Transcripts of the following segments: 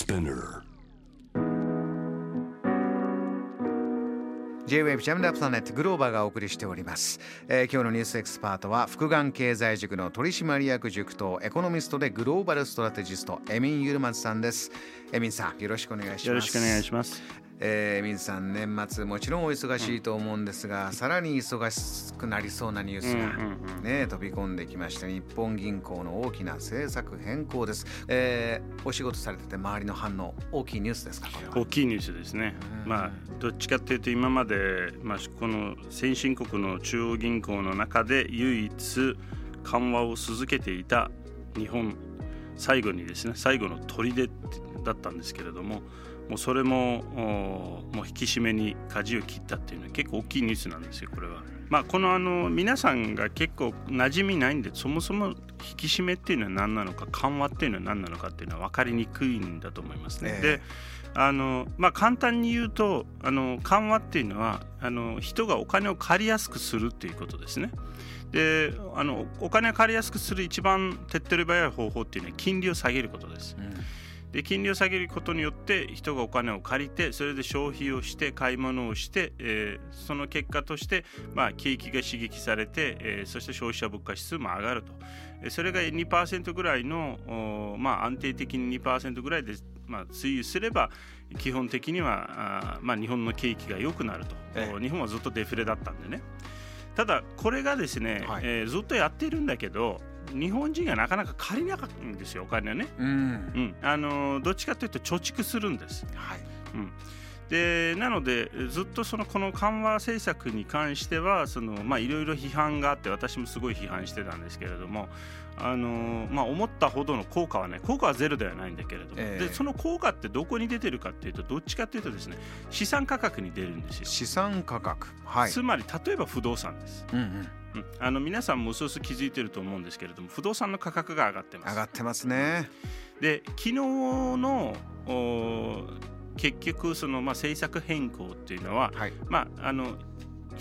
Spinner. J-Wave ジャムダプラネットグローバーがお送りしております、えー今日のニュースエキスパートは福眼経済塾の取締役塾とエコノミストでグローバルストラテジストエミン・ユルマツさんですエミンさんよろしくお願いしますよろしくお願いします。えー、エミンさん年末もちろんお忙しいと思うんですが、さらに忙しくなりそうなニュースが、ね飛び込んできました日本銀行の大きな政策変更です、えーお仕事されてて周りの反応大きいニュースですか大きいニュースですね。まあどっちかっていうと今までまあこの先進国の中央銀行の中で唯一緩和を続けていた日本最後にですね最後の砦だったんですけれども。もうそれもおもう引き締めに舵を切ったっていうのは結構大きいニュースなんですよこれは。まあこのあの皆さんが結構馴染みないんでそもそも引き締めっていうのは何なのか緩和っていうのは何なのかっていうのは分かりにくいんだと思いますね。ええであのまあ、簡単に言うとあの緩和っていうのはあの人がお金を借りやすくするっていうことですね。であのお金を借りやすくする一番手っ取り早い方法っていうのは金利を下げることです。で金利を下げることによって人がお金を借りてそれで消費をして買い物をして、えーその結果として、まあ、景気が刺激されて、えーそして消費者物価指数も上がると。えーそれが2%ぐらいの、おまあ、安定的に2%ぐらいで、まあ、推移すれば基本的にはまあ、日本の景気が良くなると、ええ。お日本はずっとデフレだったんでね。ただこれがですね、はい。えーずっとやってるんだけど日本人がなかなか借りなかったんですよお金をね。うん。うん、あのどっちかというと貯蓄するんです。はい。うん、でなのでずっとそのこの緩和政策に関してはそのまあいろいろ批判があって私もすごい批判してたんですけれどもあのまあ思ったほどの効果はね効果はゼロではないんだけれども、ええ。でその効果ってどこに出てるかっていうとどっちかというとですね資産価格に出るんですよ。資産価格。はい。つまり例えば不動産です、うんうんうん、あの皆さんもうすうす気づいてると思うんですけれども不動産の価格が上がってます。上がってますね。で昨日のお結局その、まあ、政策変更っていうのは、はい。まあ、あの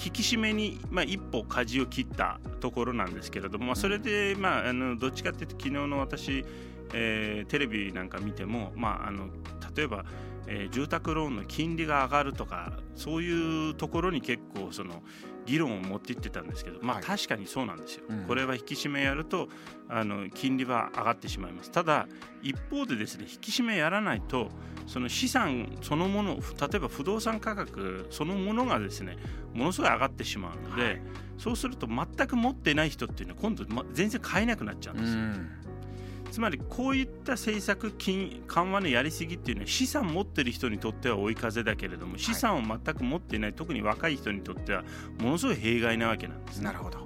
引き締めに、まあ、一歩舵を切ったところなんですけれども、まあ、それで、まあ、あのどっちかっていうと昨日の私、えーテレビなんか見ても、まあ、あの例えば、えー住宅ローンの金利が上がるとかそういうところに結構その議論を持っていってたんですけど、まあ、はい確かにそうなんですよ。うんこれは引き締めやるとあの金利は上がってしまいます。ただ一方でですね引き締めやらないとその資産そのもの例えば不動産価格そのものがですねものすごい上がってしまうので、はいそうすると全く持ってない人っていうのは今度、ま、全然買えなくなっちゃうんうですよ。んつまりこういった政策金緩和のやりすぎっていうのは資産持ってる人にとっては追い風だけれども資産を全く持っていない特に若い人にとってはものすごい弊害なわけなんですね。なるほど。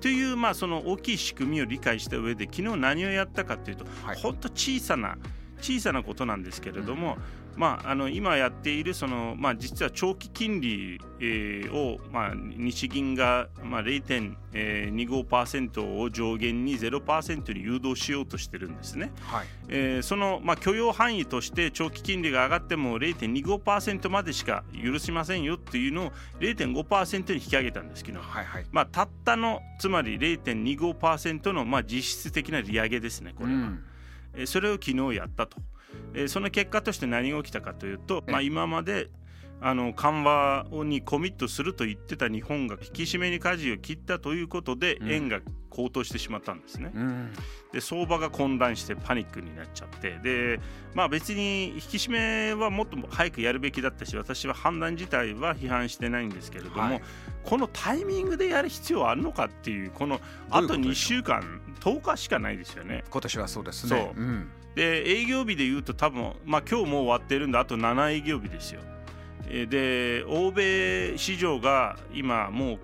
という、まあ、その大きい仕組みを理解した上で昨日何をやったかというと、はい。本当小さな小さなことなんですけれども、まあ、あの今やっているその、まあ、実は長期金利、えーを、まあ、日銀が、まあ、0.25%を上限に0%に誘導しようとしてるんですね。はい。えーその、まあ、許容範囲として長期金利が上がっても0.25%までしか許しませんよっていうのを0.5%に引き上げたんですけど、はいはい。まあ、たったのつまり0.25%の、まあ、実質的な利上げですねこれは、うん。えーそれを昨日やったと、えーその結果として何が起きたかというと、ええ。まあ、今まであの緩和にコミットすると言ってた日本が引き締めに舵を切ったということでうん。円が高騰してしまったんですね。うん。で相場が混乱してパニックになっちゃって。で、まあ、別に引き締めはもっと早くやるべきだったし私は判断自体は批判してないんですけれども、はい。このタイミングでやる必要あるのかっていうこのあということでしょう？2週間10日しかないですよね。今年はそうですね。そう。ん。で営業日でいうと多分、まあ、今日もう終わってるんであと7営業日ですよ。えーで欧米市場が今もう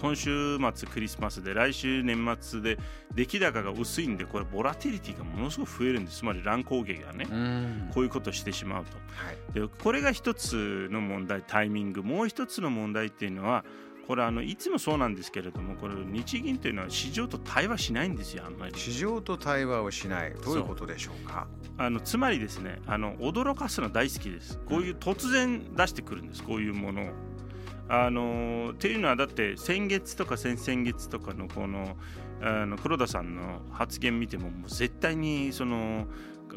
今週末クリスマスで来週年末で出来高が薄いんでこれボラティリティがものすごく増えるんです。つまり乱高下がねうん。こういうことをしてしまうと。はい。でこれが一つの問題タイミング。もう一つの問題っていうのはこれあのいつもそうなんですけれどもこれ日銀というのは市場と対話しないんですよあんまり。市場と対話をしない。どういうことでしょうか？あのつまりですねあの驚かすの大好きです。こういう突然出してくるんですこういうものを。あのっていうのはだって先月とか先々月とかのこのあの黒田さんの発言見てももう絶対にその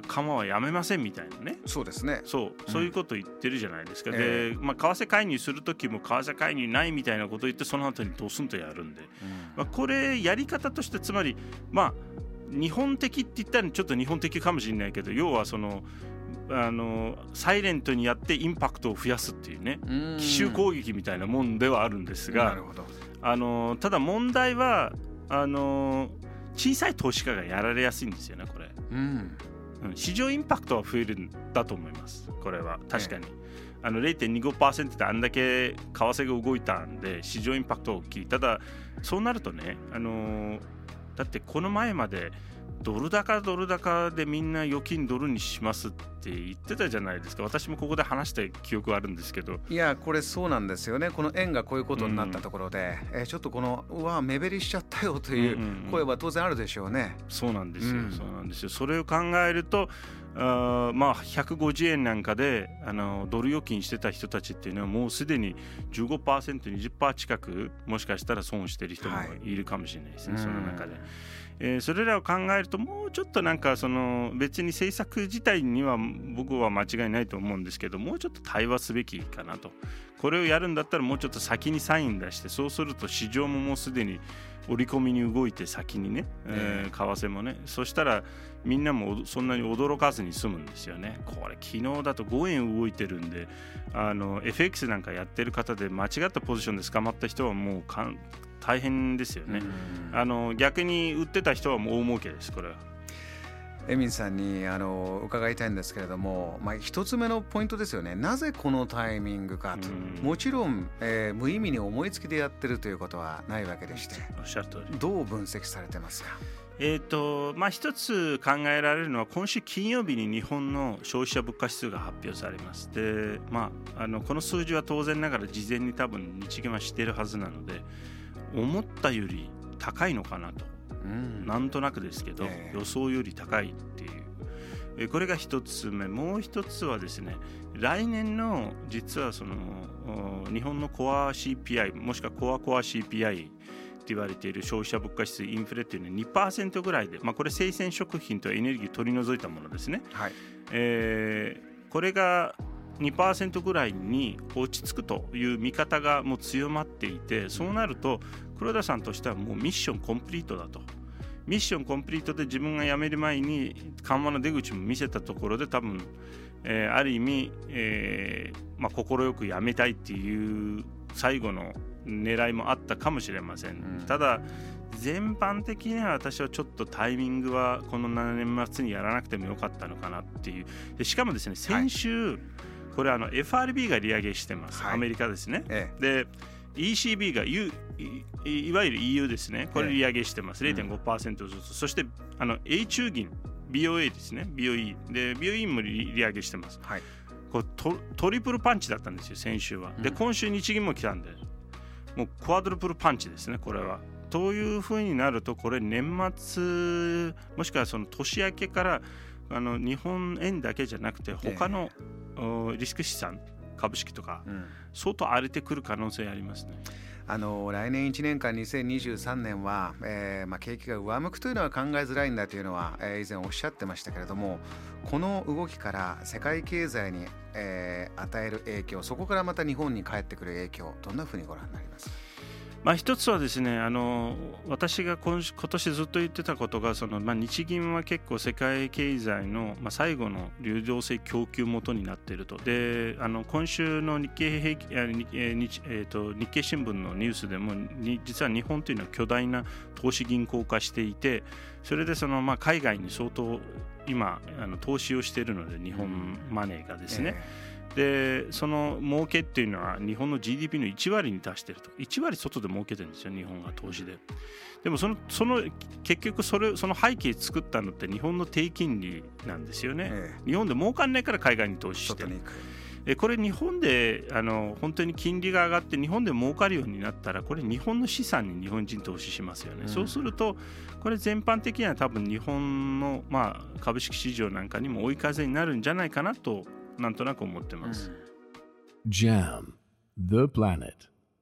緩和はやめませんみたいなね。そうですね。そうそういうこと言ってるじゃないですか、うん、で、まあ、為替介入する時も為替介入ないみたいなことを言ってその後にドスンとやるんで、うん、まあ、これやり方としてつまりまあ日本的って言ったらちょっと日本的かもしれないけど要はそのあのサイレントにやってインパクトを増やすっていうね奇襲攻撃みたいなもんではあるんですがあのただ問題はあの小さい投資家がやられやすいんですよねこれ、うん、市場インパクトは増えるんだと思いますこれは。確かに、ええ。あの0.25%であんだけ為替が動いたんで市場インパクト大きい。ただそうなるとね、あのー、だってこの前までドル高ドル高でみんな預金ドルにしますって言ってたじゃないですか。私もここで話した記憶はあるんですけど。いやこれそうなんですよね。この円がこういうことになったところで、うん、えちょっとこのうわ目減りしちゃったよという声は当然あるでしょうね、うんうんうん、そうなんですよ、うん、そうなんですよ。それを考えるとあまあ150円なんかであのドル預金してた人たちっていうのはもうすでに 15%20% 近くもしかしたら損してる人もい。るかもしれないですね、はい、その中で。えー、それらを考えるともうちょっとなんかその別に政策自体には僕は間違いないと思うんですけどもうちょっと対話すべきかなと。これをやるんだったらもうちょっと先にサイン出してそうすると市場ももうすでに織り込みに動いて先にね、えー、為替もねそしたらみんなもそんなに驚かずに済むんですよねこれ昨日だと5円動いてるんであの FX なんかやってる方で間違ったポジションで捕まった人はもう大変ですよね。あの逆に売ってた人はもう大儲けですこれは。エミンさんにあの伺いたいんですけれども、まあ、一つ目のポイントですよね。なぜこのタイミングかと、もちろん、えー、無意味に思いつきでやってるということはないわけでして。おっしゃる通り。どう分析されてますか？えーとまあ、一つ考えられるのは今週金曜日に日本の消費者物価指数が発表されます。で、まあ、あのこの数字は当然ながら事前に多分日銀は知っているはずなので思ったより高いのかなと、うん、なんとなくですけど、えー、予想より高いっていう。えこれが一つ目。もう一つはですね来年の実はその日本のコア CPI もしくはコアコア CPI って言われている消費者物価指数インフレっていうのは2%ぐらいで、まあ、これ生鮮食品とエネルギー取り除いたものですね、はい。えー、これが2%ぐらいに落ち着くという見方がもう強まっていてそうなると黒田さんとしてはもうミッションコンプリートだと。ミッションコンプリートで自分が辞める前に緩和の出口も見せたところで多分、えー、ある意味快、えーまあ、く辞めたいっていう最後の狙いもあったかもしれません、うん、ただ全般的には私はちょっとタイミングはこの7年末にやらなくてもよかったのかなっていう。でしかもですね先週、はいこれあの FRB が利上げしてます、はい、アメリカですね。ええ、で ECB が、U、いいわゆる EU ですね、これ利上げしてます、ええ、0.5%ずつ、うん、そしてあの A 中銀、BOA ですね、BOE、で BOE も利上げしてます。はい、これトトリプルパンチだったんですよ、先週は。で、今週、日銀も来たんで、もうクワドルプルパンチですね、これは。というふうになると、これ、年末、もしくはその年明けから、あの日本円だけじゃなくて、他のリスク資産株式とか、うん、相当荒れてくる可能性ありますね。あの来年1年間2023年は、えーまあ、景気が上向くというのは考えづらいんだというのは、えー、以前おっしゃってましたけれどもこの動きから世界経済に、えー、与える影響そこからまた日本に返ってくる影響どんなふうにご覧になります？かまあ、一つはですねあの私が今今年ずっと言ってたことがその、まあ、日銀は結構世界経済の、まあ、最後の流動性供給元になっていると。であの今週の日経平均日,、えー、と日経新聞のニュースでも実は日本というのは巨大な投資銀行化していてそれでその、まあ、海外に相当今あの投資をしているので日本マネーがですね。えーでその儲けっていうのは日本の GDP の1割に達してると。1割外で儲けてるんですよ日本が投資で。でもそのその結局それその背景作ったのって日本の低金利なんですよね、ええ、日本で儲かんないから海外に投資して。るえこれ日本であの本当に金利が上がって日本で儲かるようになったらこれ日本の資産に日本人投資しますよね、うん、そうするとこれ全般的には多分日本の、まあ、株式市場なんかにも追い風になるんじゃないかなとなんとなく思ってます。JAM The Planet